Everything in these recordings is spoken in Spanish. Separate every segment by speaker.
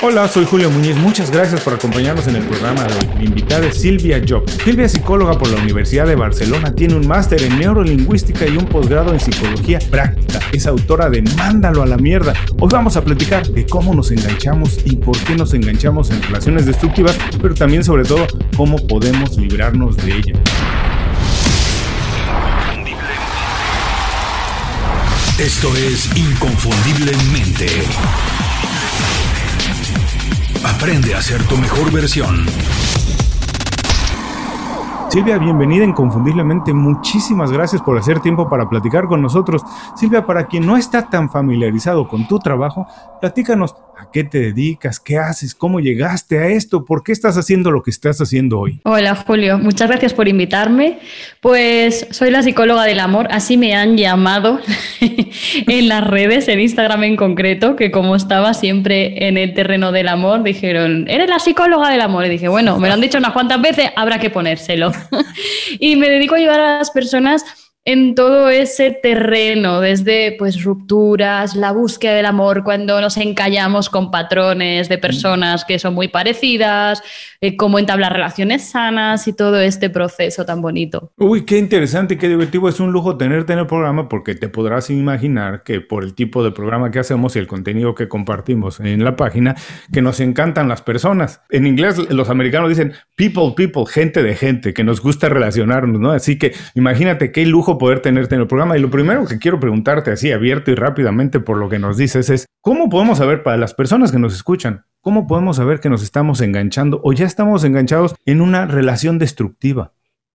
Speaker 1: Hola, soy Julio Muñiz. Muchas gracias por acompañarnos en el programa de hoy. Mi invitada es Silvia Job. Silvia es psicóloga por la Universidad de Barcelona, tiene un máster en neurolingüística y un posgrado en psicología práctica. Es autora de Mándalo a la mierda. Hoy vamos a platicar de cómo nos enganchamos y por qué nos enganchamos en relaciones destructivas, pero también sobre todo cómo podemos librarnos de ellas.
Speaker 2: Esto es Inconfundiblemente. Aprende a ser tu mejor versión.
Speaker 1: Silvia, bienvenida inconfundiblemente. Muchísimas gracias por hacer tiempo para platicar con nosotros. Silvia, para quien no está tan familiarizado con tu trabajo, platícanos a qué te dedicas, qué haces, cómo llegaste a esto, por qué estás haciendo lo que estás haciendo hoy.
Speaker 3: Hola Julio, muchas gracias por invitarme. Pues soy la psicóloga del amor, así me han llamado en las redes, en Instagram en concreto, que como estaba siempre en el terreno del amor, dijeron, eres la psicóloga del amor. Y dije, bueno, me lo han dicho unas cuantas veces, habrá que ponérselo. y me dedico a ayudar a las personas en todo ese terreno, desde pues rupturas, la búsqueda del amor, cuando nos encallamos con patrones de personas que son muy parecidas, eh, cómo entablar relaciones sanas y todo este proceso tan bonito.
Speaker 1: Uy, qué interesante y qué divertido. Es un lujo tenerte en el programa porque te podrás imaginar que por el tipo de programa que hacemos y el contenido que compartimos en la página, que nos encantan las personas. En inglés los americanos dicen people, people, gente de gente, que nos gusta relacionarnos, ¿no? Así que imagínate qué lujo poder tenerte en el programa. Y lo primero que quiero preguntarte así abierto y rápidamente por lo que nos dices es, ¿cómo podemos saber para las personas que nos escuchan? ¿Cómo podemos saber que nos estamos enganchando o ya estamos enganchados en una relación destructiva?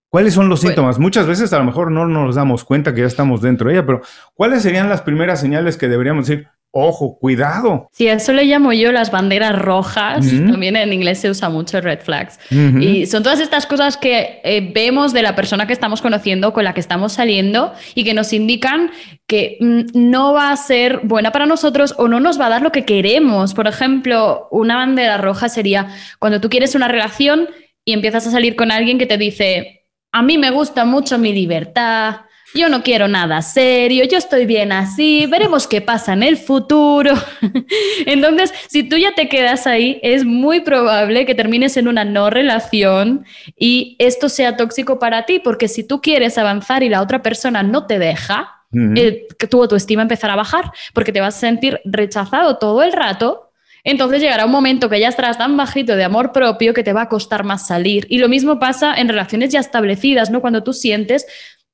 Speaker 1: ¿Cuáles son los síntomas? Muchas veces a lo mejor no nos damos cuenta que ya estamos dentro de ella, pero ¿cuáles serían las primeras señales que deberíamos decir? Ojo, cuidado.
Speaker 3: Sí, eso le llamo yo las banderas rojas. También en inglés se usa mucho red flags. Y son todas estas cosas que eh, vemos de la persona que estamos conociendo, con la que estamos saliendo y que nos indican que mm, no va a ser buena para nosotros o no nos va a dar lo que queremos. Por ejemplo, una bandera roja sería cuando tú quieres una relación y empiezas a salir con alguien que te dice, a mí me gusta mucho mi libertad, yo no quiero nada serio, yo estoy bien así, veremos qué pasa en el futuro. Entonces, si tú ya te quedas ahí, es muy probable que termines en una no relación y esto sea tóxico para ti, porque si tú quieres avanzar y la otra persona no te deja, eh, tu autoestima empezará a bajar, porque te vas a sentir rechazado todo el rato entonces llegará un momento que ya estarás tan bajito de amor propio que te va a costar más salir. Y lo mismo pasa en relaciones ya establecidas, ¿no? Cuando tú sientes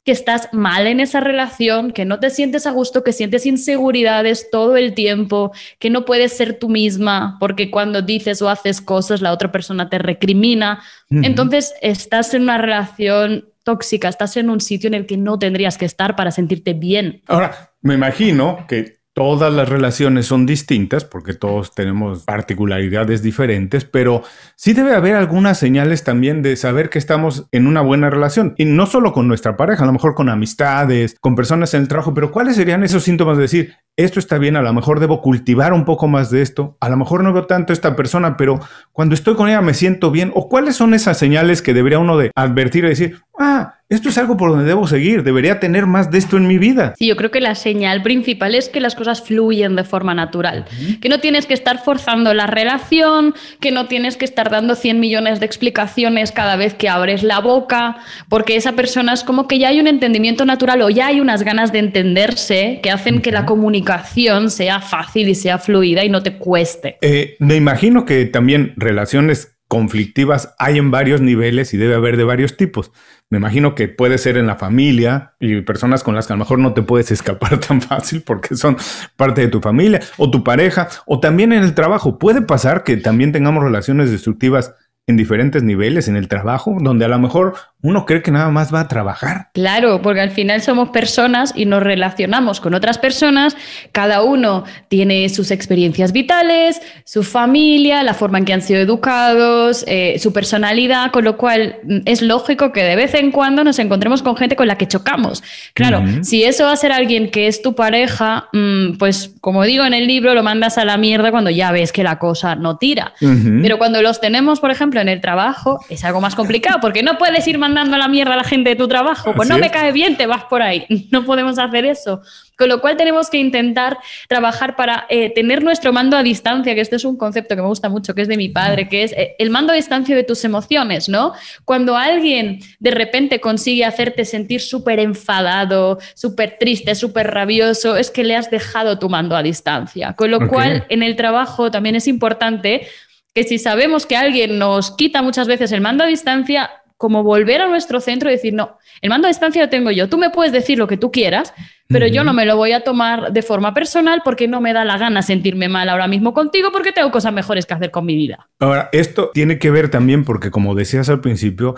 Speaker 3: que estás mal en esa relación, que no te sientes a gusto, que sientes inseguridades todo el tiempo, que no puedes ser tú misma, porque cuando dices o haces cosas la otra persona te recrimina. Entonces estás en una relación tóxica, estás en un sitio en el que no tendrías que estar para sentirte bien.
Speaker 1: Ahora, me imagino que Todas las relaciones son distintas porque todos tenemos particularidades diferentes, pero sí debe haber algunas señales también de saber que estamos en una buena relación. Y no solo con nuestra pareja, a lo mejor con amistades, con personas en el trabajo, pero ¿cuáles serían esos síntomas de decir, esto está bien, a lo mejor debo cultivar un poco más de esto, a lo mejor no veo tanto esta persona, pero cuando estoy con ella me siento bien? ¿O cuáles son esas señales que debería uno de advertir y decir, ah, esto es algo por donde debo seguir, debería tener más de esto en mi vida.
Speaker 3: Sí, yo creo que la señal principal es que las cosas fluyen de forma natural, que no tienes que estar forzando la relación, que no tienes que estar dando 100 millones de explicaciones cada vez que abres la boca, porque esa persona es como que ya hay un entendimiento natural o ya hay unas ganas de entenderse que hacen que la comunicación sea fácil y sea fluida y no te cueste.
Speaker 1: Eh, me imagino que también relaciones conflictivas hay en varios niveles y debe haber de varios tipos. Me imagino que puede ser en la familia y personas con las que a lo mejor no te puedes escapar tan fácil porque son parte de tu familia o tu pareja o también en el trabajo. Puede pasar que también tengamos relaciones destructivas en diferentes niveles en el trabajo, donde a lo mejor uno cree que nada más va a trabajar.
Speaker 3: Claro, porque al final somos personas y nos relacionamos con otras personas, cada uno tiene sus experiencias vitales, su familia, la forma en que han sido educados, eh, su personalidad, con lo cual mm, es lógico que de vez en cuando nos encontremos con gente con la que chocamos. Claro, si eso va a ser alguien que es tu pareja, mm, pues como digo en el libro, lo mandas a la mierda cuando ya ves que la cosa no tira. Pero cuando los tenemos, por ejemplo, en el trabajo, es algo más complicado, porque no puedes ir mandando a la mierda a la gente de tu trabajo. Pues no me cae bien, te vas por ahí. No podemos hacer eso. Con lo cual tenemos que intentar trabajar para eh, tener nuestro mando a distancia, que este es un concepto que me gusta mucho, que es de mi padre, que es eh, el mando a distancia de tus emociones, ¿no? Cuando alguien de repente consigue hacerte sentir súper enfadado, súper triste, súper rabioso, es que le has dejado tu mando a distancia. Con lo cual, en el trabajo también es importante que si sabemos que alguien nos quita muchas veces el mando a distancia, como volver a nuestro centro y decir, no, el mando a distancia lo tengo yo, tú me puedes decir lo que tú quieras, pero yo no me lo voy a tomar de forma personal porque no me da la gana sentirme mal ahora mismo contigo porque tengo cosas mejores que hacer con mi vida.
Speaker 1: Ahora, esto tiene que ver también porque, como decías al principio,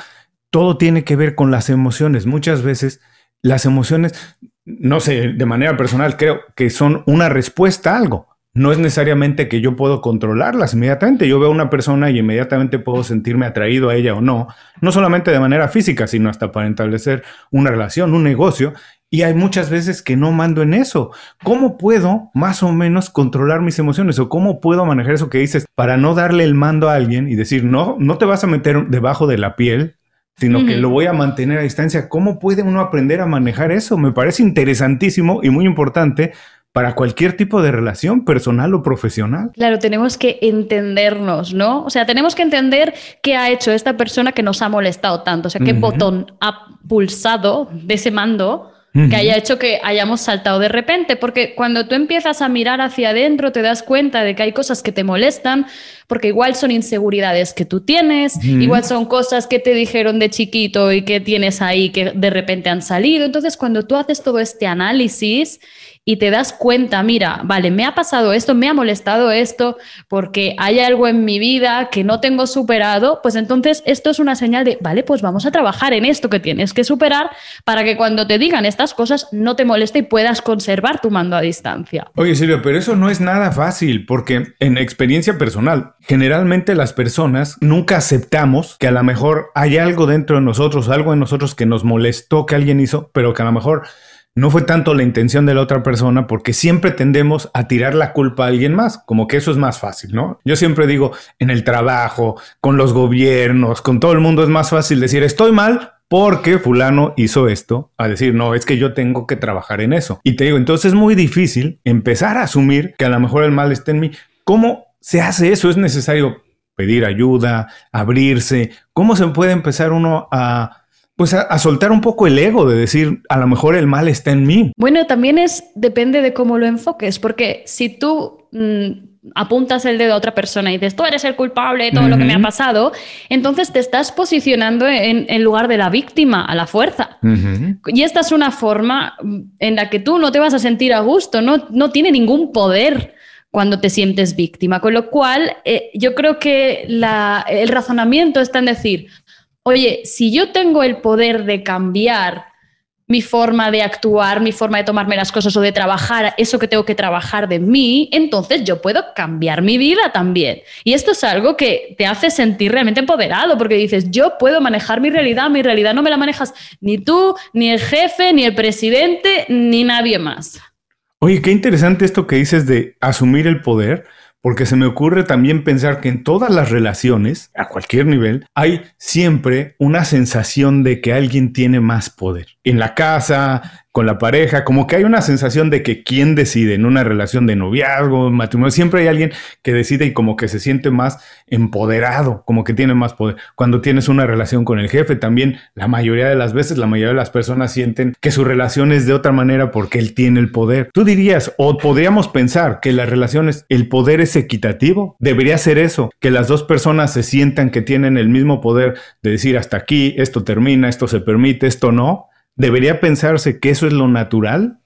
Speaker 1: todo tiene que ver con las emociones. Muchas veces las emociones, no sé, de manera personal creo que son una respuesta a algo no es necesariamente que yo puedo controlarlas inmediatamente. Yo veo a una persona y inmediatamente puedo sentirme atraído a ella o no, no solamente de manera física, sino hasta para establecer una relación, un negocio. Y hay muchas veces que no mando en eso. ¿Cómo puedo más o menos controlar mis emociones o cómo puedo manejar eso que dices para no darle el mando a alguien y decir, no, no te vas a meter debajo de la piel, sino que lo voy a mantener a distancia? ¿Cómo puede uno aprender a manejar eso? Me parece interesantísimo y muy importante para cualquier tipo de relación personal o profesional.
Speaker 3: Claro, tenemos que entendernos, ¿no? O sea, tenemos que entender qué ha hecho esta persona que nos ha molestado tanto, o sea, qué botón ha pulsado de ese mando que haya hecho que hayamos saltado de repente, porque cuando tú empiezas a mirar hacia adentro te das cuenta de que hay cosas que te molestan, porque igual son inseguridades que tú tienes, igual son cosas que te dijeron de chiquito y que tienes ahí que de repente han salido. Entonces, cuando tú haces todo este análisis y te das cuenta, mira, vale, me ha pasado esto, me ha molestado esto, porque hay algo en mi vida que no tengo superado, pues entonces esto es una señal de, vale, pues vamos a trabajar en esto que tienes que superar para que cuando te digan estas cosas no te moleste y puedas conservar tu mando a distancia.
Speaker 1: Oye, Silvia, pero eso no es nada fácil, porque en experiencia personal, generalmente las personas nunca aceptamos que a lo mejor hay algo dentro de nosotros, algo en nosotros que nos molestó que alguien hizo, pero que a lo mejor no fue tanto la intención de la otra persona porque siempre tendemos a tirar la culpa a alguien más, como que eso es más fácil, ¿no? Yo siempre digo, en el trabajo, con los gobiernos, con todo el mundo es más fácil decir, estoy mal porque fulano hizo esto, a decir, no, es que yo tengo que trabajar en eso. Y te digo, entonces es muy difícil empezar a asumir que a lo mejor el mal está en mí. ¿Cómo se hace eso? Es necesario pedir ayuda, abrirse. ¿Cómo se puede empezar uno a pues a, soltar un poco el ego de decir, a lo mejor el mal está en mí.
Speaker 3: Bueno, también es, depende de cómo lo enfoques, porque si tú mm, apuntas el dedo a otra persona y dices, tú eres el culpable de todo lo que me ha pasado, entonces te estás posicionando en, lugar de la víctima, a la fuerza. Y esta es una forma en la que tú no te vas a sentir a gusto, no, no tiene ningún poder cuando te sientes víctima. Con lo cual, eh, yo creo que el razonamiento está en decir, oye, si yo tengo el poder de cambiar mi forma de actuar, mi forma de tomarme las cosas o de trabajar eso que tengo que trabajar de mí, entonces yo puedo cambiar mi vida también. Y esto es algo que te hace sentir realmente empoderado, porque dices, yo puedo manejar mi realidad, mi realidad no me la manejas ni tú, ni el jefe, ni el presidente, ni nadie más.
Speaker 1: Oye, qué interesante esto que dices de asumir el poder, porque se me ocurre también pensar que en todas las relaciones, a cualquier nivel, hay siempre una sensación de que alguien tiene más poder. En la casa, con la pareja, como que hay una sensación de que quién decide en una relación de noviazgo, matrimonio, siempre hay alguien que decide y como que se siente más empoderado, como que tiene más poder. Cuando tienes una relación con el jefe, también la mayoría de las veces, la mayoría de las personas sienten que su relación es de otra manera porque él tiene el poder. Tú dirías, o podríamos pensar que las relaciones, el poder es equitativo, debería ser eso, que las dos personas se sientan que tienen el mismo poder de decir hasta aquí, esto termina, esto se permite, esto no ¿Debería pensarse que eso es lo natural?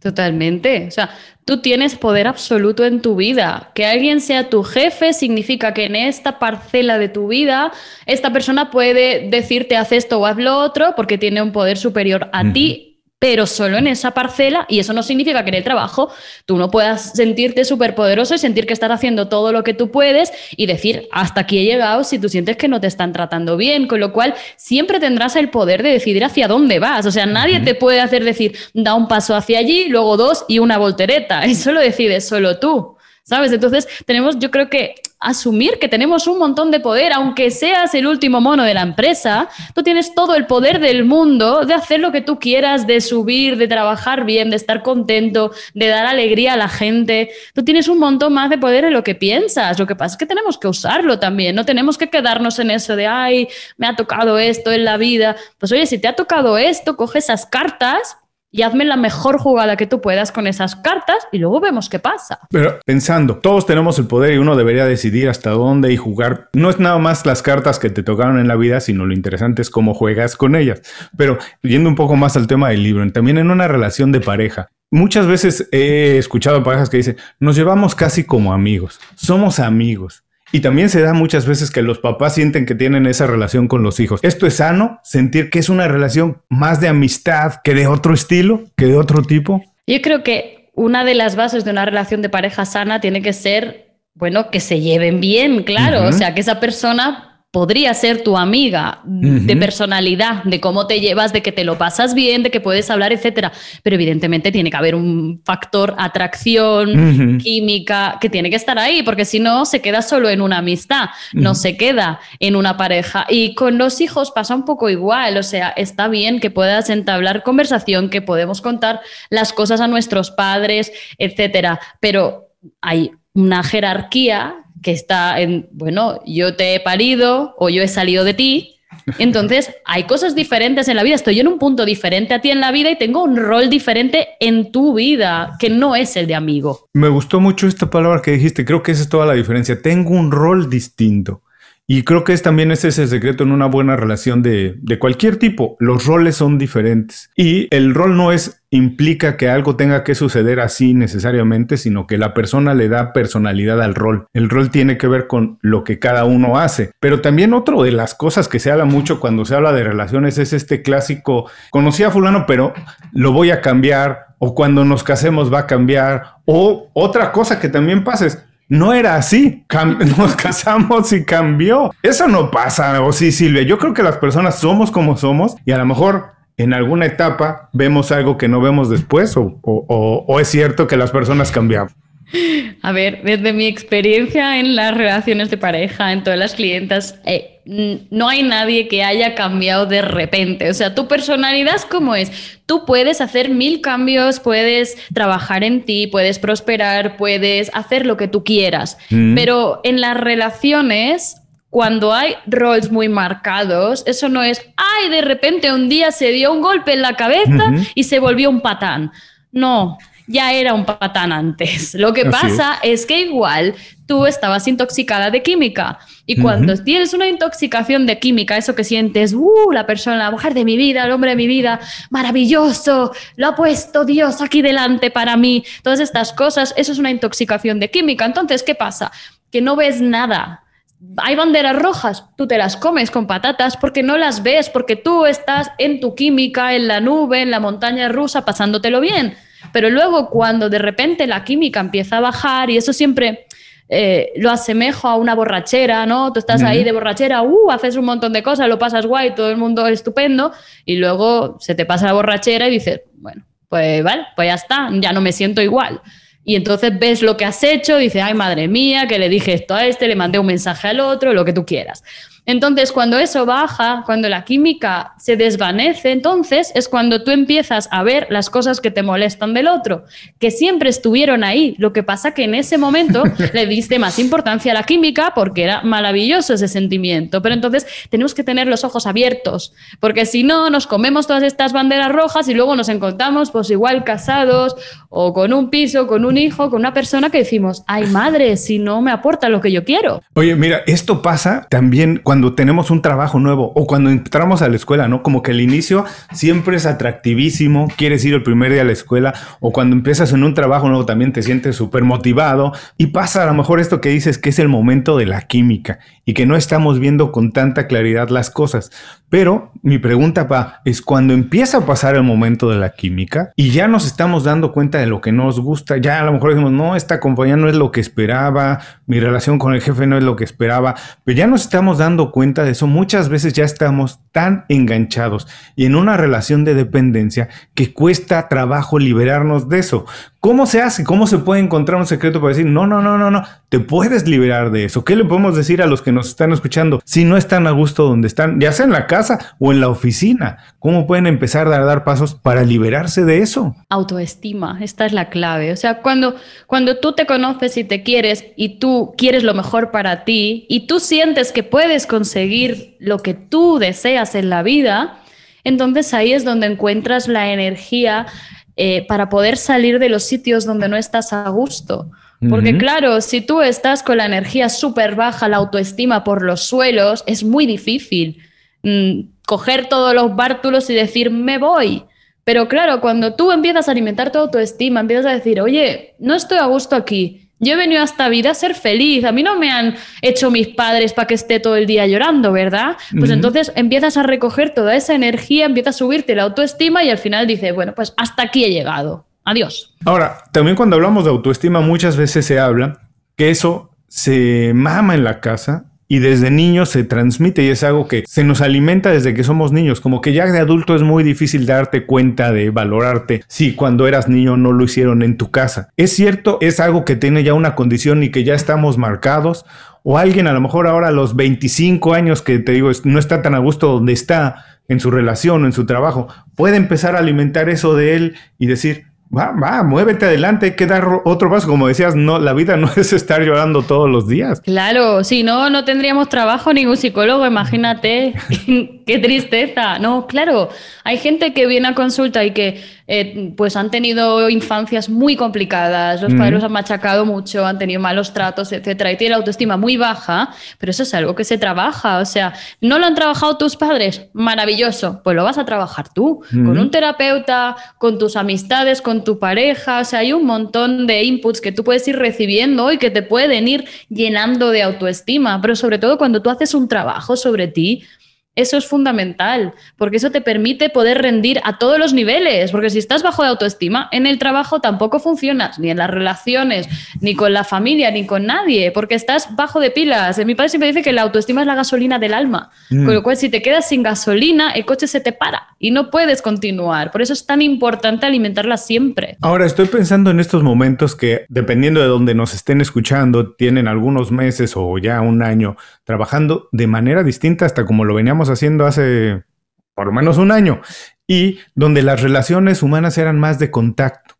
Speaker 3: Totalmente. O sea, tú tienes poder absoluto en tu vida. Que alguien sea tu jefe significa que en esta parcela de tu vida, esta persona puede decirte haz esto o haz lo otro porque tiene un poder superior a ti pero solo en esa parcela, y eso no significa que en el trabajo tú no puedas sentirte súper poderoso y sentir que estás haciendo todo lo que tú puedes y decir, hasta aquí he llegado si tú sientes que no te están tratando bien, con lo cual siempre tendrás el poder de decidir hacia dónde vas. O sea, nadie te puede hacer decir, da un paso hacia allí, luego dos y una voltereta. Eso lo decides solo tú. ¿Sabes? Entonces tenemos, yo creo que asumir que tenemos un montón de poder, aunque seas el último mono de la empresa, tú tienes todo el poder del mundo de hacer lo que tú quieras, de subir, de trabajar bien, de estar contento, de dar alegría a la gente. Tú tienes un montón más de poder en lo que piensas. Lo que pasa es que tenemos que usarlo también, no tenemos que quedarnos en eso de, ay, me ha tocado esto en la vida. Pues oye, si te ha tocado esto, coge esas cartas y hazme la mejor jugada que tú puedas con esas cartas y luego vemos qué pasa.
Speaker 1: Pero pensando, todos tenemos el poder y uno debería decidir hasta dónde y jugar. No es nada más las cartas que te tocaron en la vida, sino lo interesante es cómo juegas con ellas. Pero yendo un poco más al tema del libro, también en una relación de pareja. Muchas veces he escuchado parejas que dicen, nos llevamos casi como amigos, somos amigos. Y también se da muchas veces que los papás sienten que tienen esa relación con los hijos. ¿Esto es sano? ¿Sentir que es una relación más de amistad que de otro estilo, que de otro tipo?
Speaker 3: Yo creo que una de las bases de una relación de pareja sana tiene que ser, bueno, que se lleven bien, claro. O sea, que esa persona podría ser tu amiga de personalidad, de cómo te llevas, de que te lo pasas bien, de que puedes hablar, etcétera. Pero evidentemente tiene que haber un factor atracción, química, que tiene que estar ahí, porque si no se queda solo en una amistad, no se queda en una pareja. Y con los hijos pasa un poco igual, o sea, está bien que puedas entablar conversación, que podemos contar las cosas a nuestros padres, etcétera, pero hay una jerarquía que está en, bueno, yo te he parido o yo he salido de ti. Entonces, hay cosas diferentes en la vida. Estoy en un punto diferente a ti en la vida y tengo un rol diferente en tu vida que no es el de amigo.
Speaker 1: Me gustó mucho esta palabra que dijiste. Creo que esa es toda la diferencia. Tengo un rol distinto. Y creo que es también ese es el secreto en una buena relación de, de, cualquier tipo. Los roles son diferentes. Y el rol no es implica que algo tenga que suceder así necesariamente, sino que la persona le da personalidad al rol. El rol tiene que ver con lo que cada uno hace. Pero también otro de las cosas que se habla mucho cuando se habla de relaciones es este clásico, conocí a fulano, pero lo voy a cambiar, o cuando nos casemos va a cambiar, o otra cosa que también pasa es, no era así. nos casamos y cambió. Eso no pasa, o sí, Silvia. Yo creo que las personas somos como somos y a lo mejor en alguna etapa vemos algo que no vemos después o, es cierto que las personas cambiamos.
Speaker 3: A ver, desde mi experiencia en las relaciones de pareja, en todas las clientas, eh, no hay nadie que haya cambiado de repente. O sea, tu personalidad es como es. Tú puedes hacer mil cambios, puedes trabajar en ti, puedes prosperar, puedes hacer lo que tú quieras. Mm. Pero en las relaciones, cuando hay roles muy marcados, eso no es, ay, de repente un día se dio un golpe en la cabeza y se volvió un patán. No, ya era un patán antes. Lo que pasa es. que igual tú estabas intoxicada de química y cuando tienes una intoxicación de química, eso que sientes, uh, la persona, la mujer de mi vida, el hombre de mi vida, maravilloso, lo ha puesto Dios aquí delante para mí, todas estas cosas, eso es una intoxicación de química. Entonces, ¿qué pasa? Que no ves nada, hay banderas rojas, tú te las comes con patatas porque no las ves, porque tú estás en tu química, en la nube, en la montaña rusa, pasándotelo bien. Pero luego cuando de repente la química empieza a bajar, y eso siempre eh, lo asemejo a una borrachera, ¿no? Tú estás ahí de borrachera, uh, haces un montón de cosas, lo pasas guay, todo el mundo es estupendo, y luego se te pasa la borrachera y dices, bueno, pues vale, pues ya está, ya no me siento igual. Y entonces ves lo que has hecho, dices, ay madre mía, que le dije esto a este, le mandé un mensaje al otro, lo que tú quieras. Entonces, cuando eso baja, cuando la química se desvanece, entonces es cuando tú empiezas a ver las cosas que te molestan del otro, que siempre estuvieron ahí. Lo que pasa que en ese momento le diste más importancia a la química porque era maravilloso ese sentimiento. Pero entonces tenemos que tener los ojos abiertos, porque si no, nos comemos todas estas banderas rojas y luego nos encontramos, pues igual casados o con un piso, con un hijo, con una persona que decimos, ay madre, si no me aporta lo que yo quiero.
Speaker 1: Oye, mira, esto pasa también cuando tenemos un trabajo nuevo o cuando entramos a la escuela, ¿no? Como que el inicio siempre es atractivísimo, quieres ir el primer día a la escuela o cuando empiezas en un trabajo nuevo también te sientes súper motivado y pasa a lo mejor esto que dices que es el momento de la química y que no estamos viendo con tanta claridad las cosas. Pero mi pregunta pa, es cuando empieza a pasar el momento de la química y ya nos estamos dando cuenta de lo que nos gusta, ya a lo mejor decimos, no, esta compañía no es lo que esperaba, mi relación con el jefe no es lo que esperaba, pero ya nos estamos dando cuenta de eso, muchas veces ya estamos tan enganchados y en una relación de dependencia que cuesta trabajo liberarnos de eso. ¿Cómo se hace? ¿Cómo se puede encontrar un secreto para decir, no, no, no, no, no, te puedes liberar de eso? ¿Qué le podemos decir a los que nos están escuchando si no están a gusto donde están, ya sea en la casa o en la oficina? ¿Cómo pueden empezar a dar pasos para liberarse de eso?
Speaker 3: Autoestima, esta es la clave. O sea, cuando, cuando tú te conoces y te quieres y tú quieres lo mejor para ti y tú sientes que puedes conseguir lo que tú deseas en la vida, entonces ahí es donde encuentras la energía eh, para poder salir de los sitios donde no estás a gusto. Porque claro, si tú estás con la energía súper baja, la autoestima por los suelos, es muy difícil mm, coger todos los bártulos y decir, me voy. Pero claro, cuando tú empiezas a alimentar tu autoestima, empiezas a decir, oye, no estoy a gusto aquí, yo he venido a esta vida a ser feliz. A mí no me han hecho mis padres para que esté todo el día llorando, ¿verdad? Pues entonces empiezas a recoger toda esa energía, empiezas a subirte la autoestima y al final dices, bueno, pues hasta aquí he llegado. Adiós.
Speaker 1: Ahora, también cuando hablamos de autoestima muchas veces se habla que eso se mama en la casa y desde niños se transmite y es algo que se nos alimenta desde que somos niños, como que ya de adulto es muy difícil darte cuenta de valorarte si cuando eras niño no lo hicieron en tu casa. Es cierto, es algo que tiene ya una condición y que ya estamos marcados o alguien a lo mejor ahora a los 25 años que te digo no está tan a gusto donde está en su relación o en su trabajo, puede empezar a alimentar eso de él y decir, Va, va, muévete adelante, hay que dar otro paso. Como decías, no, la vida no es estar llorando todos los días.
Speaker 3: Claro, si no, no tendríamos trabajo ningún psicólogo, imagínate. Qué tristeza. No, claro, hay gente que viene a consulta y que eh, pues han tenido infancias muy complicadas, los padres los han machacado mucho, han tenido malos tratos, etcétera, y tiene la autoestima muy baja, pero eso es algo que se trabaja. O sea, ¿no lo han trabajado tus padres? Maravilloso, pues lo vas a trabajar tú, con un terapeuta, con tus amistades, con tu pareja. O sea, hay un montón de inputs que tú puedes ir recibiendo y que te pueden ir llenando de autoestima, pero sobre todo cuando tú haces un trabajo sobre ti, eso es fundamental, porque eso te permite poder rendir a todos los niveles, porque si estás bajo de autoestima, en el trabajo tampoco funcionas, ni en las relaciones, ni con la familia, ni con nadie, porque estás bajo de pilas. Mi padre siempre dice que la autoestima es la gasolina del alma, mm. con lo cual si te quedas sin gasolina, el coche se te para y no puedes continuar. Por eso es tan importante alimentarla siempre.
Speaker 1: Ahora estoy pensando en estos momentos que, dependiendo de donde nos estén escuchando, tienen algunos meses o ya un año trabajando de manera distinta hasta como lo veníamos haciendo hace por lo menos un año y donde las relaciones humanas eran más de contacto.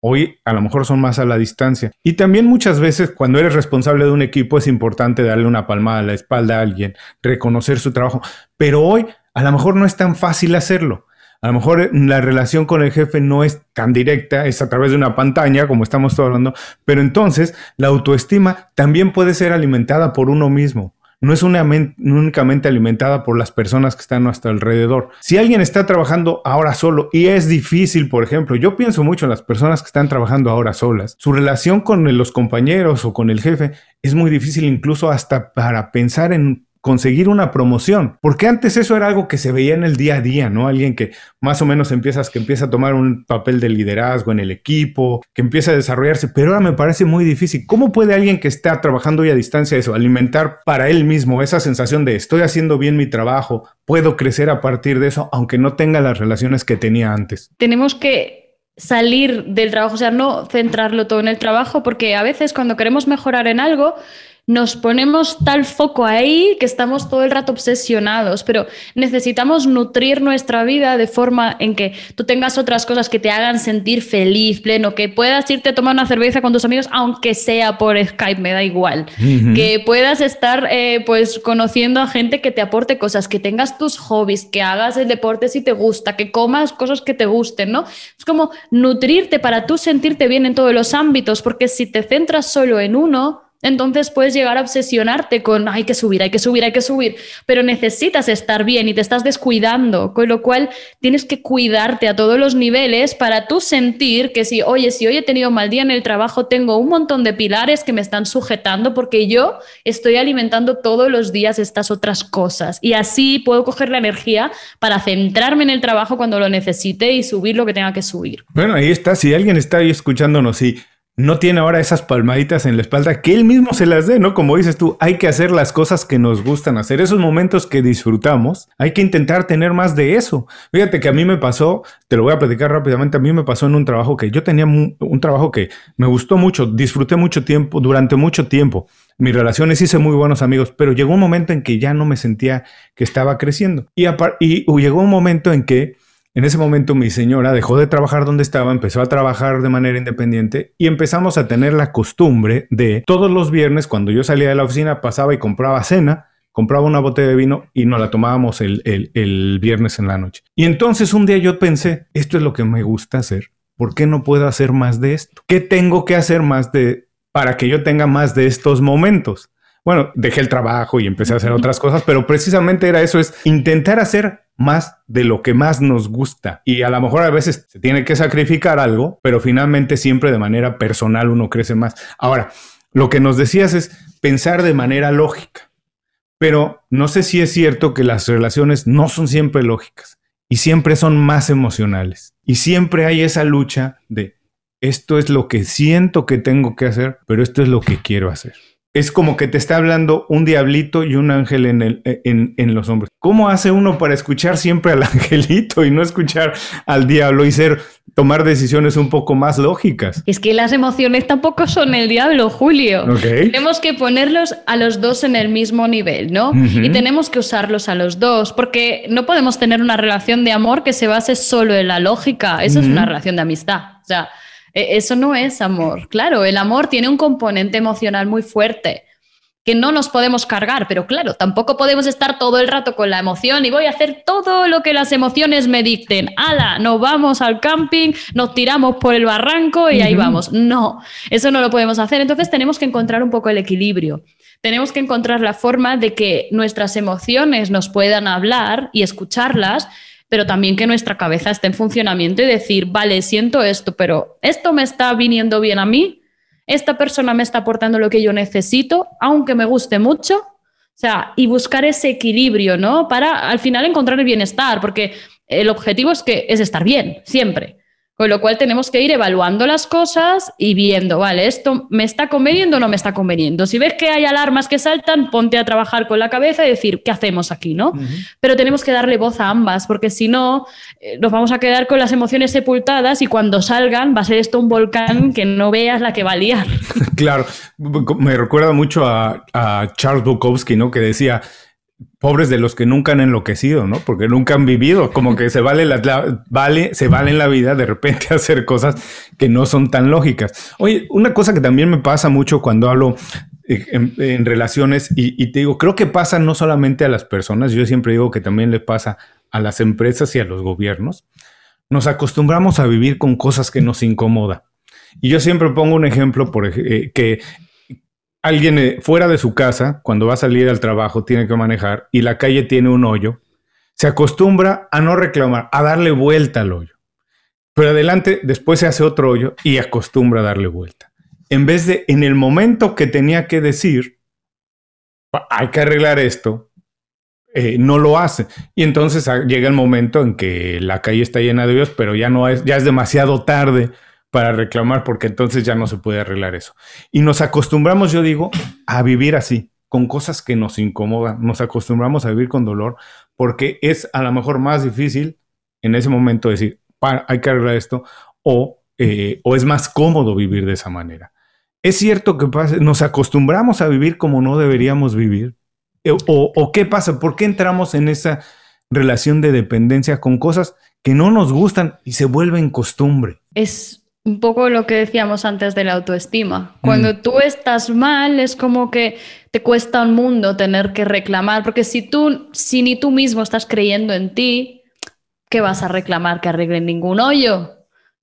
Speaker 1: Hoy a lo mejor son más a la distancia. Y también muchas veces cuando eres responsable de un equipo es importante darle una palmada a la espalda a alguien, reconocer su trabajo. Pero hoy a lo mejor no es tan fácil hacerlo. A lo mejor la relación con el jefe no es tan directa, es a través de una pantalla, como estamos todos hablando, pero entonces la autoestima también puede ser alimentada por uno mismo no es únicamente alimentada por las personas que están a nuestro alrededor. Si alguien está trabajando ahora solo y es difícil, por ejemplo, yo pienso mucho en las personas que están trabajando ahora solas, su relación con los compañeros o con el jefe es muy difícil incluso hasta para pensar en conseguir una promoción, porque antes eso era algo que se veía en el día a día, ¿no? Alguien que más o menos empiezas, que empieza a tomar un papel de liderazgo en el equipo, que empieza a desarrollarse, pero ahora me parece muy difícil. ¿Cómo puede alguien que está trabajando hoy a distancia eso, alimentar para él mismo esa sensación de estoy haciendo bien mi trabajo, puedo crecer a partir de eso, aunque no tenga las relaciones que tenía antes?
Speaker 3: Tenemos que salir del trabajo, o sea, no centrarlo todo en el trabajo, porque a veces cuando queremos mejorar en algo, nos ponemos tal foco ahí que estamos todo el rato obsesionados, pero necesitamos nutrir nuestra vida de forma en que tú tengas otras cosas que te hagan sentir feliz, pleno, que puedas irte a tomar una cerveza con tus amigos, aunque sea por Skype, me da igual, que puedas estar eh, pues conociendo a gente que te aporte cosas, que tengas tus hobbies, que hagas el deporte si te gusta, que comas cosas que te gusten, ¿no? Es como nutrirte para tú sentirte bien en todos los ámbitos, porque si te centras solo en uno, entonces puedes llegar a obsesionarte con hay que subir, hay que subir, hay que subir, pero necesitas estar bien y te estás descuidando, con lo cual tienes que cuidarte a todos los niveles para tú sentir que si, oye, si hoy he tenido mal día en el trabajo, tengo un montón de pilares que me están sujetando porque yo estoy alimentando todos los días estas otras cosas y así puedo coger la energía para centrarme en el trabajo cuando lo necesite y subir lo que tenga que subir.
Speaker 1: Bueno, ahí está, si alguien está ahí escuchándonos y no tiene ahora esas palmaditas en la espalda, que él mismo se las dé, ¿no? Como dices tú, hay que hacer las cosas que nos gustan hacer, esos momentos que disfrutamos, hay que intentar tener más de eso. Fíjate que a mí me pasó, te lo voy a platicar rápidamente, a mí me pasó en un trabajo que yo tenía un, trabajo que me gustó mucho, disfruté mucho tiempo, durante mucho tiempo. Mis relaciones hice muy buenos amigos, pero llegó un momento en que ya no me sentía que estaba creciendo. Y, y llegó un momento en que en ese momento mi señora dejó de trabajar donde estaba, empezó a trabajar de manera independiente y empezamos a tener la costumbre de todos los viernes cuando yo salía de la oficina pasaba y compraba cena, compraba una botella de vino y nos la tomábamos el, el, viernes en la noche. Y entonces un día yo pensé, esto es lo que me gusta hacer, ¿por qué no puedo hacer más de esto? ¿Qué tengo que hacer más de para que yo tenga más de estos momentos? Bueno, dejé el trabajo y empecé a hacer otras cosas, pero precisamente era eso, es intentar hacer más de lo que más nos gusta. Y a lo mejor a veces se tiene que sacrificar algo, pero finalmente siempre de manera personal uno crece más. Ahora, lo que nos decías es pensar de manera lógica, pero no sé si es cierto que las relaciones no son siempre lógicas y siempre son más emocionales. Y siempre hay esa lucha de esto es lo que siento que tengo que hacer, pero esto es lo que quiero hacer es como que te está hablando un diablito y un ángel en, el, en, en, los hombres. ¿Cómo hace uno para escuchar siempre al angelito y no escuchar al diablo y ser tomar decisiones un poco más lógicas?
Speaker 3: Es que las emociones tampoco son el diablo, Julio. Tenemos que ponerlos a los dos en el mismo nivel, ¿no? Y tenemos que usarlos a los dos, porque no podemos tener una relación de amor que se base solo en la lógica. Eso es una relación de amistad. O sea, eso no es amor. Claro, el amor tiene un componente emocional muy fuerte que no nos podemos cargar, pero claro, tampoco podemos estar todo el rato con la emoción y voy a hacer todo lo que las emociones me dicten. ¡Hala! Nos vamos al camping, nos tiramos por el barranco y ahí vamos. No, eso no lo podemos hacer. Entonces tenemos que encontrar un poco el equilibrio. Tenemos que encontrar la forma de que nuestras emociones nos puedan hablar y escucharlas, pero también que nuestra cabeza esté en funcionamiento y decir, vale, siento esto, pero esto me está viniendo bien a mí, esta persona me está aportando lo que yo necesito, aunque me guste mucho. O sea, y buscar ese equilibrio, ¿no? Para al final encontrar el bienestar, porque el objetivo es que es estar bien, siempre. Con lo cual tenemos que ir evaluando las cosas y viendo, vale, esto me está conveniendo o no me está conveniendo. Si ves que hay alarmas que saltan, ponte a trabajar con la cabeza y decir, ¿qué hacemos aquí? ¿no? Pero tenemos que darle voz a ambas, porque si no, eh, nos vamos a quedar con las emociones sepultadas y cuando salgan va a ser esto un volcán que no veas la que va a liar.
Speaker 1: claro, me recuerda mucho a, a Charles Bukowski, ¿no? Que decía, pobres de los que nunca han enloquecido, ¿no? Porque nunca han vivido, como que se vale la, vale, se vale la vida de repente hacer cosas que no son tan lógicas. Oye, una cosa que también me pasa mucho cuando hablo eh, en, relaciones y, y, te digo, creo que pasa no solamente a las personas, yo siempre digo que también le pasa a las empresas y a los gobiernos. Nos acostumbramos a vivir con cosas que nos incomoda. Y yo siempre pongo un ejemplo por eh, que alguien eh, fuera de su casa, cuando va a salir al trabajo, tiene que manejar y la calle tiene un hoyo, se acostumbra a no reclamar, a darle vuelta al hoyo. Pero adelante, después se hace otro hoyo y acostumbra a darle vuelta. En vez de, en el momento que tenía que decir, hay que arreglar esto, eh, no lo hace. Y entonces ah, llega el momento en que la calle está llena de hoyos, pero ya no es, ya es demasiado tarde para reclamar porque entonces ya no se puede arreglar eso. Y nos acostumbramos, yo digo, a vivir así, con cosas que nos incomodan. Nos acostumbramos a vivir con dolor porque es a lo mejor más difícil en ese momento decir, hay que arreglar esto o, eh, o es más cómodo vivir de esa manera. Es cierto que nos acostumbramos a vivir como no deberíamos vivir. Eh, o, qué pasa? ¿Por qué entramos en esa relación de dependencia con cosas que no nos gustan y se vuelven costumbre?
Speaker 3: Es un poco lo que decíamos antes de la autoestima. Cuando mm. tú estás mal es como que te cuesta un mundo tener que reclamar, porque si tú, si ni tú mismo estás creyendo en ti, ¿qué vas a reclamar que arreglen ningún hoyo?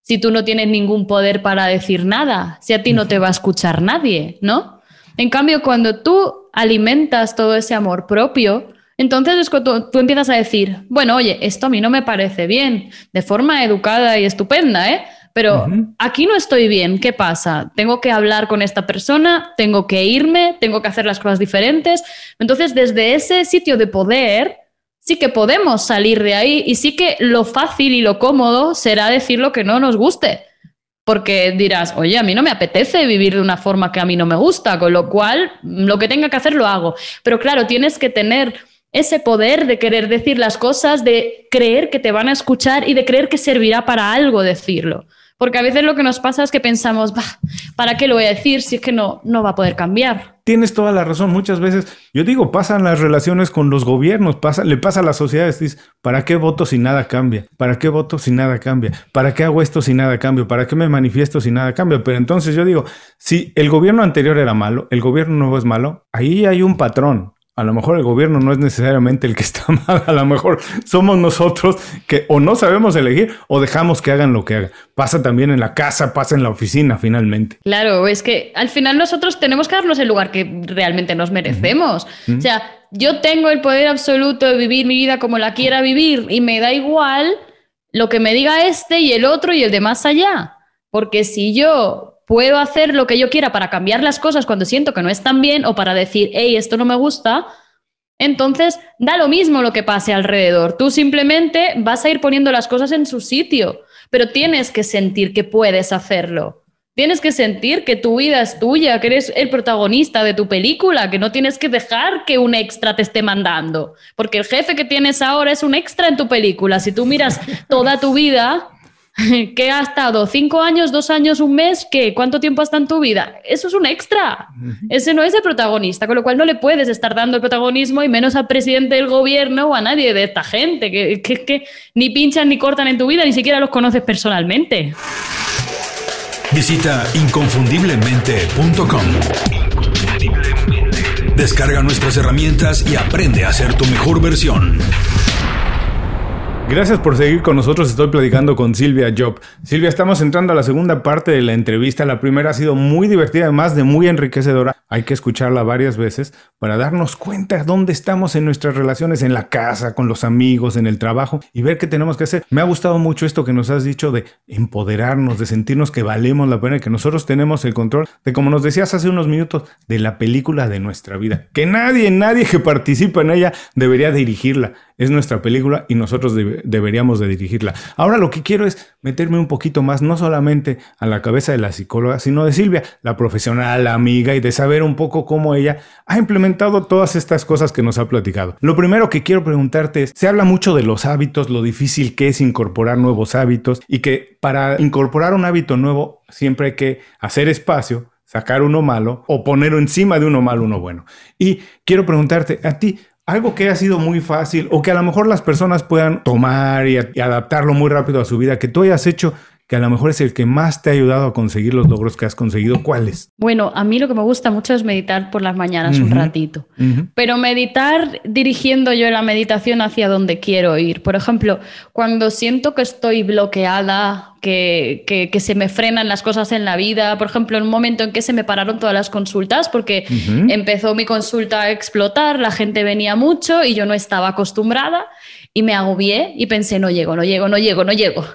Speaker 3: Si tú no tienes ningún poder para decir nada, si a ti no te va a escuchar nadie, ¿no? En cambio, cuando tú alimentas todo ese amor propio, entonces es cuando tú, tú empiezas a decir, bueno, oye, esto a mí no me parece bien, de forma educada y estupenda, ¿eh? Pero aquí no estoy bien, ¿qué pasa? Tengo que hablar con esta persona, tengo que irme, tengo que hacer las cosas diferentes. Entonces, desde ese sitio de poder, sí que podemos salir de ahí y sí que lo fácil y lo cómodo será decir lo que no nos guste. porque dirás, oye, a mí no me apetece vivir de una forma que a mí no me gusta, con lo cual lo que tenga que hacer lo hago. Pero claro, tienes que tener ese poder de querer decir las cosas, de creer que te van a escuchar y de creer que servirá para algo decirlo. Porque a veces lo que nos pasa es que pensamos, ¿para qué lo voy a decir si es que no, no va a poder cambiar?
Speaker 1: Tienes toda la razón. Muchas veces, yo digo, pasan las relaciones con los gobiernos, pasa, le pasa a las sociedades. Dices, ¿para qué voto si nada cambia? ¿Para qué voto si nada cambia? ¿Para qué hago esto si nada cambia? ¿Para qué me manifiesto si nada cambia? Pero entonces yo digo, si el gobierno anterior era malo, el gobierno nuevo es malo, ahí hay un patrón a lo mejor el gobierno no es necesariamente el que está mal, a lo mejor somos nosotros que o no sabemos elegir o dejamos que hagan lo que hagan. Pasa también en la casa, pasa en la oficina finalmente.
Speaker 3: Claro, es que al final nosotros tenemos que darnos el lugar que realmente nos merecemos. O sea, yo tengo el poder absoluto de vivir mi vida como la quiera vivir y me da igual lo que me diga este y el otro y el de más allá. Porque si yo puedo hacer lo que yo quiera para cambiar las cosas cuando siento que no están bien o para decir, hey, esto no me gusta, entonces da lo mismo lo que pase alrededor. Tú simplemente vas a ir poniendo las cosas en su sitio, pero tienes que sentir que puedes hacerlo. Tienes que sentir que tu vida es tuya, que eres el protagonista de tu película, que no tienes que dejar que un extra te esté mandando, porque el jefe que tienes ahora es un extra en tu película. Si tú miras toda tu vida, ¿Qué ha estado? ¿Cinco años, dos años, un mes? ¿Qué? ¿Cuánto tiempo está en tu vida? Eso es un extra. Ese no es el protagonista, con lo cual no le puedes estar dando el protagonismo y menos al presidente del gobierno o a nadie de esta gente que, que ni pinchan ni cortan en tu vida, ni siquiera los conoces personalmente.
Speaker 2: Visita inconfundiblemente.com. Descarga nuestras herramientas y aprende a ser tu mejor versión.
Speaker 1: Gracias por seguir con nosotros. Estoy platicando con Silvia Job. Silvia, estamos entrando a la segunda parte de la entrevista. La primera ha sido muy divertida, además de muy enriquecedora. Hay que escucharla varias veces para darnos cuenta dónde estamos en nuestras relaciones, en la casa, con los amigos, en el trabajo y ver qué tenemos que hacer. Me ha gustado mucho esto que nos has dicho de empoderarnos, de sentirnos que valemos la pena, que nosotros tenemos el control de, como nos decías hace unos minutos, de la película de nuestra vida. Que nadie, nadie que participa en ella debería dirigirla es nuestra película y nosotros deberíamos de dirigirla. Ahora lo que quiero es meterme un poquito más, no solamente a la cabeza de la psicóloga, sino de Silvia, la profesional, la amiga, y de saber un poco cómo ella ha implementado todas estas cosas que nos ha platicado. Lo primero que quiero preguntarte es, se habla mucho de los hábitos, lo difícil que es incorporar nuevos hábitos y que para incorporar un hábito nuevo siempre hay que hacer espacio sacar uno malo o poner encima de uno malo uno bueno. Y quiero preguntarte a ti, algo que ha sido muy fácil o que a lo mejor las personas puedan tomar y, adaptarlo muy rápido a su vida, que tú hayas hecho que a lo mejor es el que más te ha ayudado a conseguir los logros que has conseguido, ¿cuáles?
Speaker 3: Bueno, a mí lo que me gusta mucho es meditar por las mañanas un ratito, pero meditar dirigiendo yo la meditación hacia donde quiero ir. Por ejemplo, cuando siento que estoy bloqueada, que, que, se me frenan las cosas en la vida, por ejemplo, en un momento en que se me pararon todas las consultas porque empezó mi consulta a explotar, la gente venía mucho y yo no estaba acostumbrada y me agobié y pensé, no llego, no llego, no llego, no llego.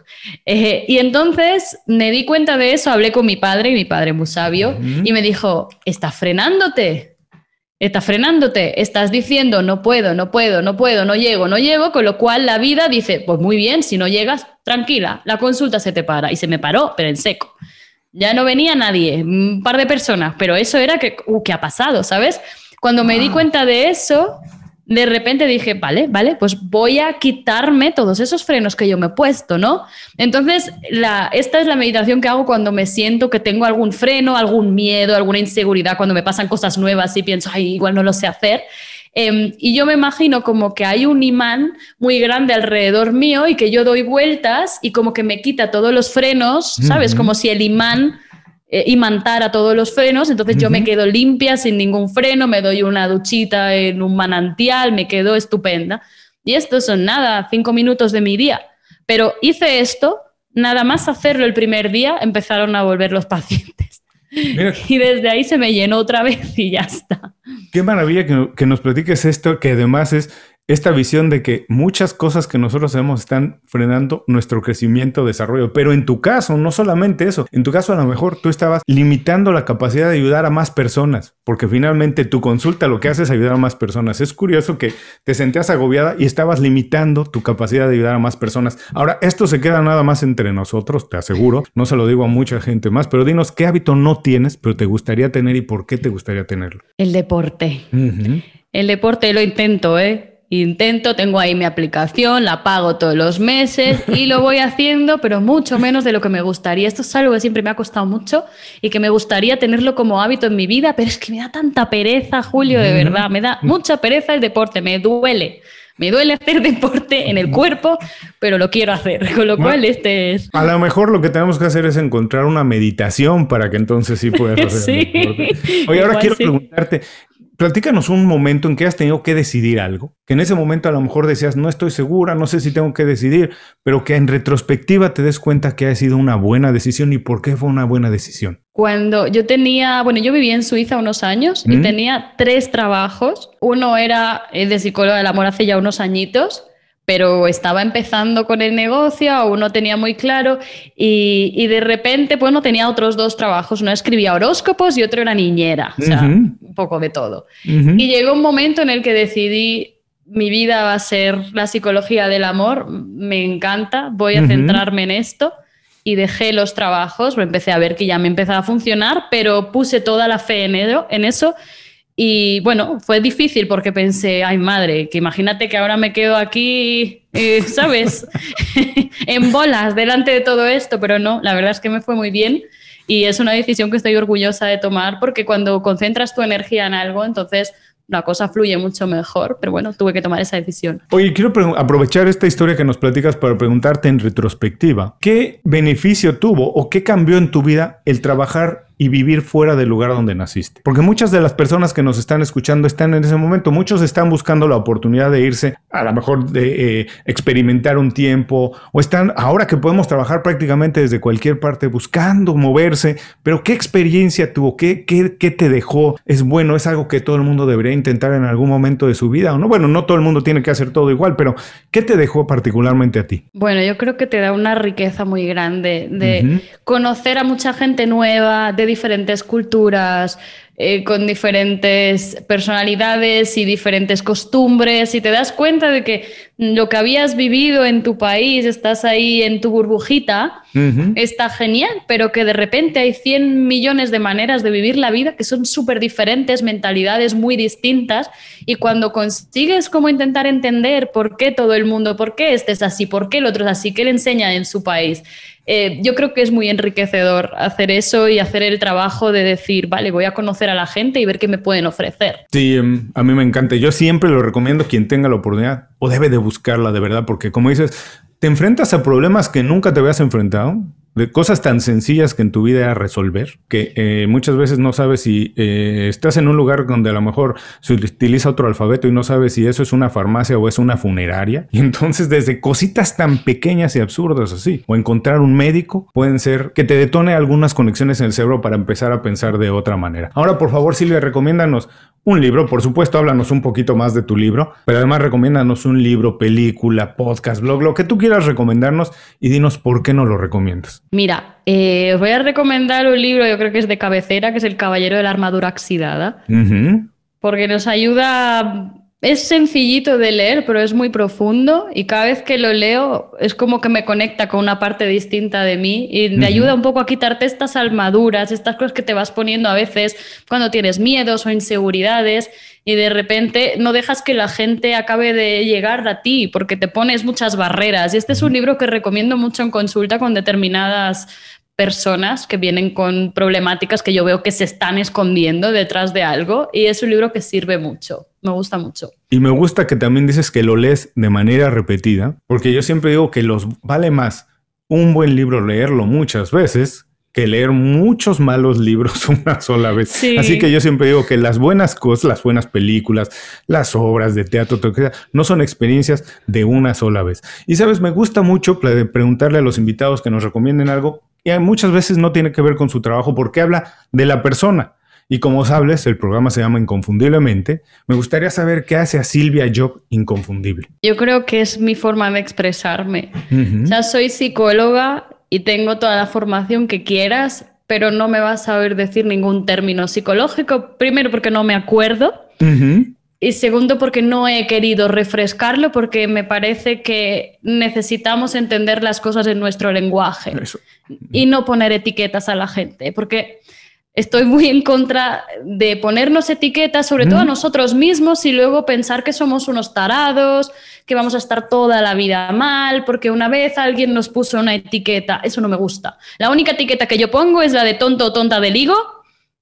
Speaker 3: Eh, y entonces me di cuenta de eso, hablé con mi padre, y mi padre muy sabio, y me dijo, estás frenándote, estás frenándote, estás diciendo, no puedo, no puedo, no puedo, no llego, no llego, con lo cual la vida dice, pues muy bien, si no llegas, tranquila, la consulta se te para. Y se me paró, pero en seco. Ya no venía nadie, un par de personas, pero eso era que, uh, ¿qué ha pasado? ¿Sabes? Cuando me di cuenta de eso, de repente dije, vale, vale, pues voy a quitarme todos esos frenos que yo me he puesto, ¿no? Entonces, la, esta es la meditación que hago cuando me siento que tengo algún freno, algún miedo, alguna inseguridad, cuando me pasan cosas nuevas y pienso, ay, igual no lo sé hacer. Em, y yo me imagino como que hay un imán muy grande alrededor mío y que yo doy vueltas y como que me quita todos los frenos, ¿sabes? Como si el imán eh, a todos los frenos, entonces yo me quedo limpia sin ningún freno, me doy una duchita en un manantial, me quedo estupenda. Y esto son nada, cinco minutos de mi día. Pero hice esto, nada más hacerlo el primer día, empezaron a volver los pacientes. Y desde ahí se me llenó otra vez y ya está.
Speaker 1: Qué maravilla que, que nos platiques esto, que además es esta visión de que muchas cosas que nosotros hacemos están frenando nuestro crecimiento, desarrollo. Pero en tu caso, no solamente eso, en tu caso a lo mejor tú estabas limitando la capacidad de ayudar a más personas, porque finalmente tu consulta lo que hace es ayudar a más personas. Es curioso que te sentías agobiada y estabas limitando tu capacidad de ayudar a más personas. Ahora, esto se queda nada más entre nosotros, te aseguro, no se lo digo a mucha gente más, pero dinos qué hábito no tienes, pero te gustaría tener y por qué te gustaría tenerlo.
Speaker 3: El deporte. El deporte lo intento, ¿eh? Intento, tengo ahí mi aplicación, la pago todos los meses y lo voy haciendo, pero mucho menos de lo que me gustaría. Esto es algo que siempre me ha costado mucho y que me gustaría tenerlo como hábito en mi vida, pero es que me da tanta pereza, Julio, de verdad, me da mucha pereza el deporte, me duele. Me duele hacer deporte en el cuerpo, pero lo quiero hacer, con lo cual este es...
Speaker 1: A lo mejor lo que tenemos que hacer es encontrar una meditación para que entonces sí puedas hacer deporte. Oye, ahora quiero preguntarte, platícanos un momento en que has tenido que decidir algo, que en ese momento a lo mejor decías, no estoy segura, no sé si tengo que decidir, pero que en retrospectiva te des cuenta que ha sido una buena decisión y por qué fue una buena decisión.
Speaker 3: Cuando yo tenía, bueno, yo vivía en Suiza unos años y tenía tres trabajos. Uno era eh, de psicóloga del amor hace ya unos añitos pero estaba empezando con el negocio, aún no tenía muy claro y, de repente, bueno, tenía otros dos trabajos, uno escribía horóscopos y otro era niñera, o sea, un poco de todo. Y llegó un momento en el que decidí, mi vida va a ser la psicología del amor, me encanta, voy a centrarme en esto y dejé los trabajos, empecé a ver que ya me empezaba a funcionar, pero puse toda la fe en, ello, en eso y bueno, fue difícil porque pensé, ay madre, que imagínate que ahora me quedo aquí, eh, ¿sabes? en bolas delante de todo esto, pero no, la verdad es que me fue muy bien y es una decisión que estoy orgullosa de tomar porque cuando concentras tu energía en algo, entonces la cosa fluye mucho mejor, pero bueno, tuve que tomar esa decisión.
Speaker 1: Oye, quiero aprovechar esta historia que nos platicas para preguntarte en retrospectiva, ¿qué beneficio tuvo o qué cambió en tu vida el trabajar y vivir fuera del lugar donde naciste. Porque muchas de las personas que nos están escuchando están en ese momento, muchos están buscando la oportunidad de irse, a lo mejor de eh, experimentar un tiempo, o están ahora que podemos trabajar prácticamente desde cualquier parte buscando moverse, pero ¿qué experiencia tuvo? ¿Qué, qué, qué te dejó? ¿Es bueno? ¿Es algo que todo el mundo debería intentar en algún momento de su vida? ¿O no? Bueno, no todo el mundo tiene que hacer todo igual, pero ¿qué te dejó particularmente a ti?
Speaker 3: Bueno, yo creo que te da una riqueza muy grande de conocer a mucha gente nueva, de diferentes culturas, eh, con diferentes personalidades y diferentes costumbres y te das cuenta de que lo que habías vivido en tu país, estás ahí en tu burbujita, está genial, pero que de repente hay 100 millones de maneras de vivir la vida que son súper diferentes, mentalidades muy distintas y cuando consigues como intentar entender por qué todo el mundo, por qué este es así, por qué el otro es así, qué le enseña en su país, eh, yo creo que es muy enriquecedor hacer eso y hacer el trabajo de decir, vale, voy a conocer a la gente y ver qué me pueden ofrecer.
Speaker 1: Sí, em, a mí me encanta. Yo siempre lo recomiendo quien tenga la oportunidad o debe de buscarla de verdad, porque como dices, te enfrentas a problemas que nunca te habías enfrentado de cosas tan sencillas que en tu vida es resolver, que eh, muchas veces no sabes si eh, estás en un lugar donde a lo mejor se utiliza otro alfabeto y no sabes si eso es una farmacia o es una funeraria. Y entonces desde cositas tan pequeñas y absurdas así, o encontrar un médico, pueden ser que te detone algunas conexiones en el cerebro para empezar a pensar de otra manera. Ahora, por favor, Silvia, recomiéndanos un libro, por supuesto, háblanos un poquito más de tu libro, pero además recomiéndanos un libro, película, podcast, blog, lo que tú quieras recomendarnos y dinos por qué no lo recomiendas.
Speaker 3: Mira, eh, os voy a recomendar un libro, yo creo que es de cabecera, que es El Caballero de la Armadura Oxidada, porque nos ayuda es sencillito de leer, pero es muy profundo y cada vez que lo leo es como que me conecta con una parte distinta de mí y me ayuda un poco a quitarte estas armaduras, estas cosas que te vas poniendo a veces cuando tienes miedos o inseguridades y de repente no dejas que la gente acabe de llegar a ti porque te pones muchas barreras. Y este es un libro que recomiendo mucho en consulta con determinadas personas que vienen con problemáticas que yo veo que se están escondiendo detrás de algo y es un libro que sirve mucho, me gusta mucho.
Speaker 1: Y me gusta que también dices que lo lees de manera repetida, porque yo siempre digo que los vale más un buen libro leerlo muchas veces que leer muchos malos libros una sola vez. Así que yo siempre digo que las buenas cosas, las buenas películas, las obras de teatro, no son experiencias de una sola vez. Y sabes, me gusta mucho preguntarle a los invitados que nos recomienden algo y muchas veces no tiene que ver con su trabajo porque habla de la persona. Y como sabes, el programa se llama Inconfundiblemente. Me gustaría saber qué hace a Silvia Job inconfundible.
Speaker 3: Yo creo que es mi forma de expresarme. Ya soy psicóloga y tengo toda la formación que quieras, pero no me vas a oír decir ningún término psicológico. Primero porque no me acuerdo. Y segundo, porque no he querido refrescarlo, porque me parece que necesitamos entender las cosas en nuestro lenguaje y no poner etiquetas a la gente, porque estoy muy en contra de ponernos etiquetas, sobre todo a nosotros mismos, y luego pensar que somos unos tarados, que vamos a estar toda la vida mal, porque una vez alguien nos puso una etiqueta, eso no me gusta. La única etiqueta que yo pongo es la de tonto o tonta del higo,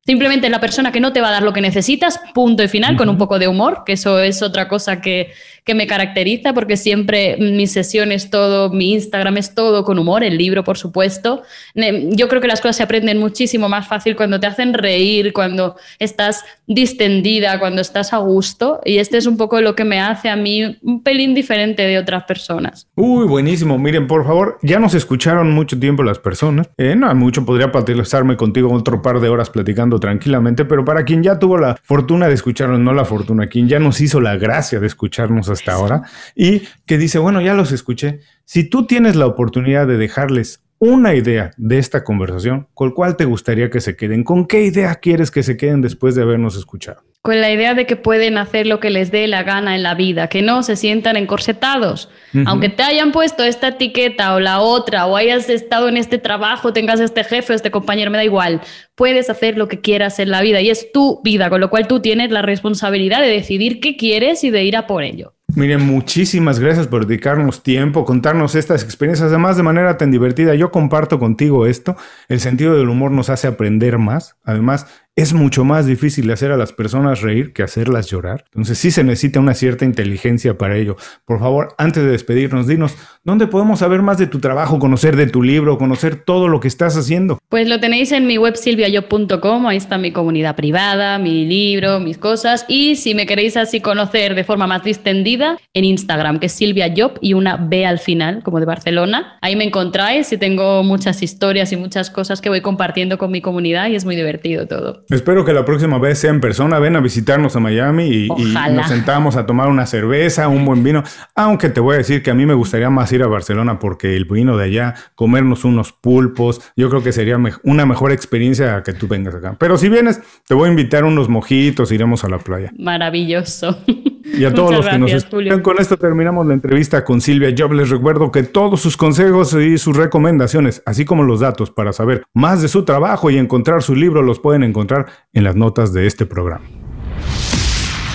Speaker 3: Simplemente la persona que no te va a dar lo que necesitas, punto y final, con un poco de humor, que eso es otra cosa que, que me caracteriza, porque siempre mis sesiones, todo, mi Instagram es todo con humor, el libro, por supuesto. Yo creo que las cosas se aprenden muchísimo más fácil cuando te hacen reír, cuando estás distendida, cuando estás a gusto, y este es un poco lo que me hace a mí un pelín diferente de otras personas.
Speaker 1: Uy, buenísimo. Miren, por favor, ya nos escucharon mucho tiempo las personas. Eh, no hay mucho, podría pasarme contigo otro par de horas platicando tranquilamente, pero para quien ya tuvo la fortuna de escucharnos, no la fortuna, quien ya nos hizo la gracia de escucharnos hasta ahora y que dice, bueno, ya los escuché, si tú tienes la oportunidad de dejarles una idea de esta conversación, ¿con cuál te gustaría que se queden? ¿Con qué idea quieres que se queden después de habernos escuchado?
Speaker 3: Con la idea de que pueden hacer lo que les dé la gana en la vida, que no se sientan encorsetados. Aunque te hayan puesto esta etiqueta o la otra, o hayas estado en este trabajo, tengas este jefe o este compañero, me da igual. Puedes hacer lo que quieras en la vida y es tu vida, con lo cual tú tienes la responsabilidad de decidir qué quieres y de ir a por ello.
Speaker 1: Miren, muchísimas gracias por dedicarnos tiempo, contarnos estas experiencias, además de manera tan divertida. Yo comparto contigo esto. El sentido del humor nos hace aprender más. Además, es mucho más difícil hacer a las personas reír que hacerlas llorar. Entonces sí se necesita una cierta inteligencia para ello. Por favor, antes de despedirnos, dinos, ¿dónde podemos saber más de tu trabajo, conocer de tu libro, conocer todo lo que estás haciendo?
Speaker 3: Pues lo tenéis en mi web silviayo.com, ahí está mi comunidad privada, mi libro, mis cosas. Y si me queréis así conocer de forma más distendida, en Instagram, que es Silvia Job y una B al final, como de Barcelona. Ahí me encontráis y tengo muchas historias y muchas cosas que voy compartiendo con mi comunidad y es muy divertido todo.
Speaker 1: Espero que la próxima vez sea en persona. Ven a visitarnos a Miami y, nos sentamos a tomar una cerveza, un buen vino. Aunque te voy a decir que a mí me gustaría más ir a Barcelona porque el vino de allá, comernos unos pulpos, yo creo que sería una mejor experiencia que tú vengas acá. Pero si vienes, te voy a invitar unos mojitos, iremos a la playa.
Speaker 3: Maravilloso.
Speaker 1: Y a todos los que nos escuchan, con esto terminamos la entrevista con Silvia Job. Les recuerdo que todos sus consejos y sus recomendaciones, así como los datos para saber más de su trabajo y encontrar su libro, los pueden encontrar en las notas de este programa.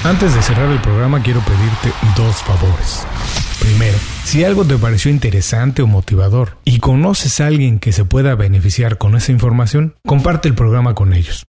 Speaker 1: Antes de cerrar el programa, quiero pedirte dos favores. Primero, si algo te pareció interesante o motivador y conoces a alguien que se pueda beneficiar con esa información, comparte el programa con ellos.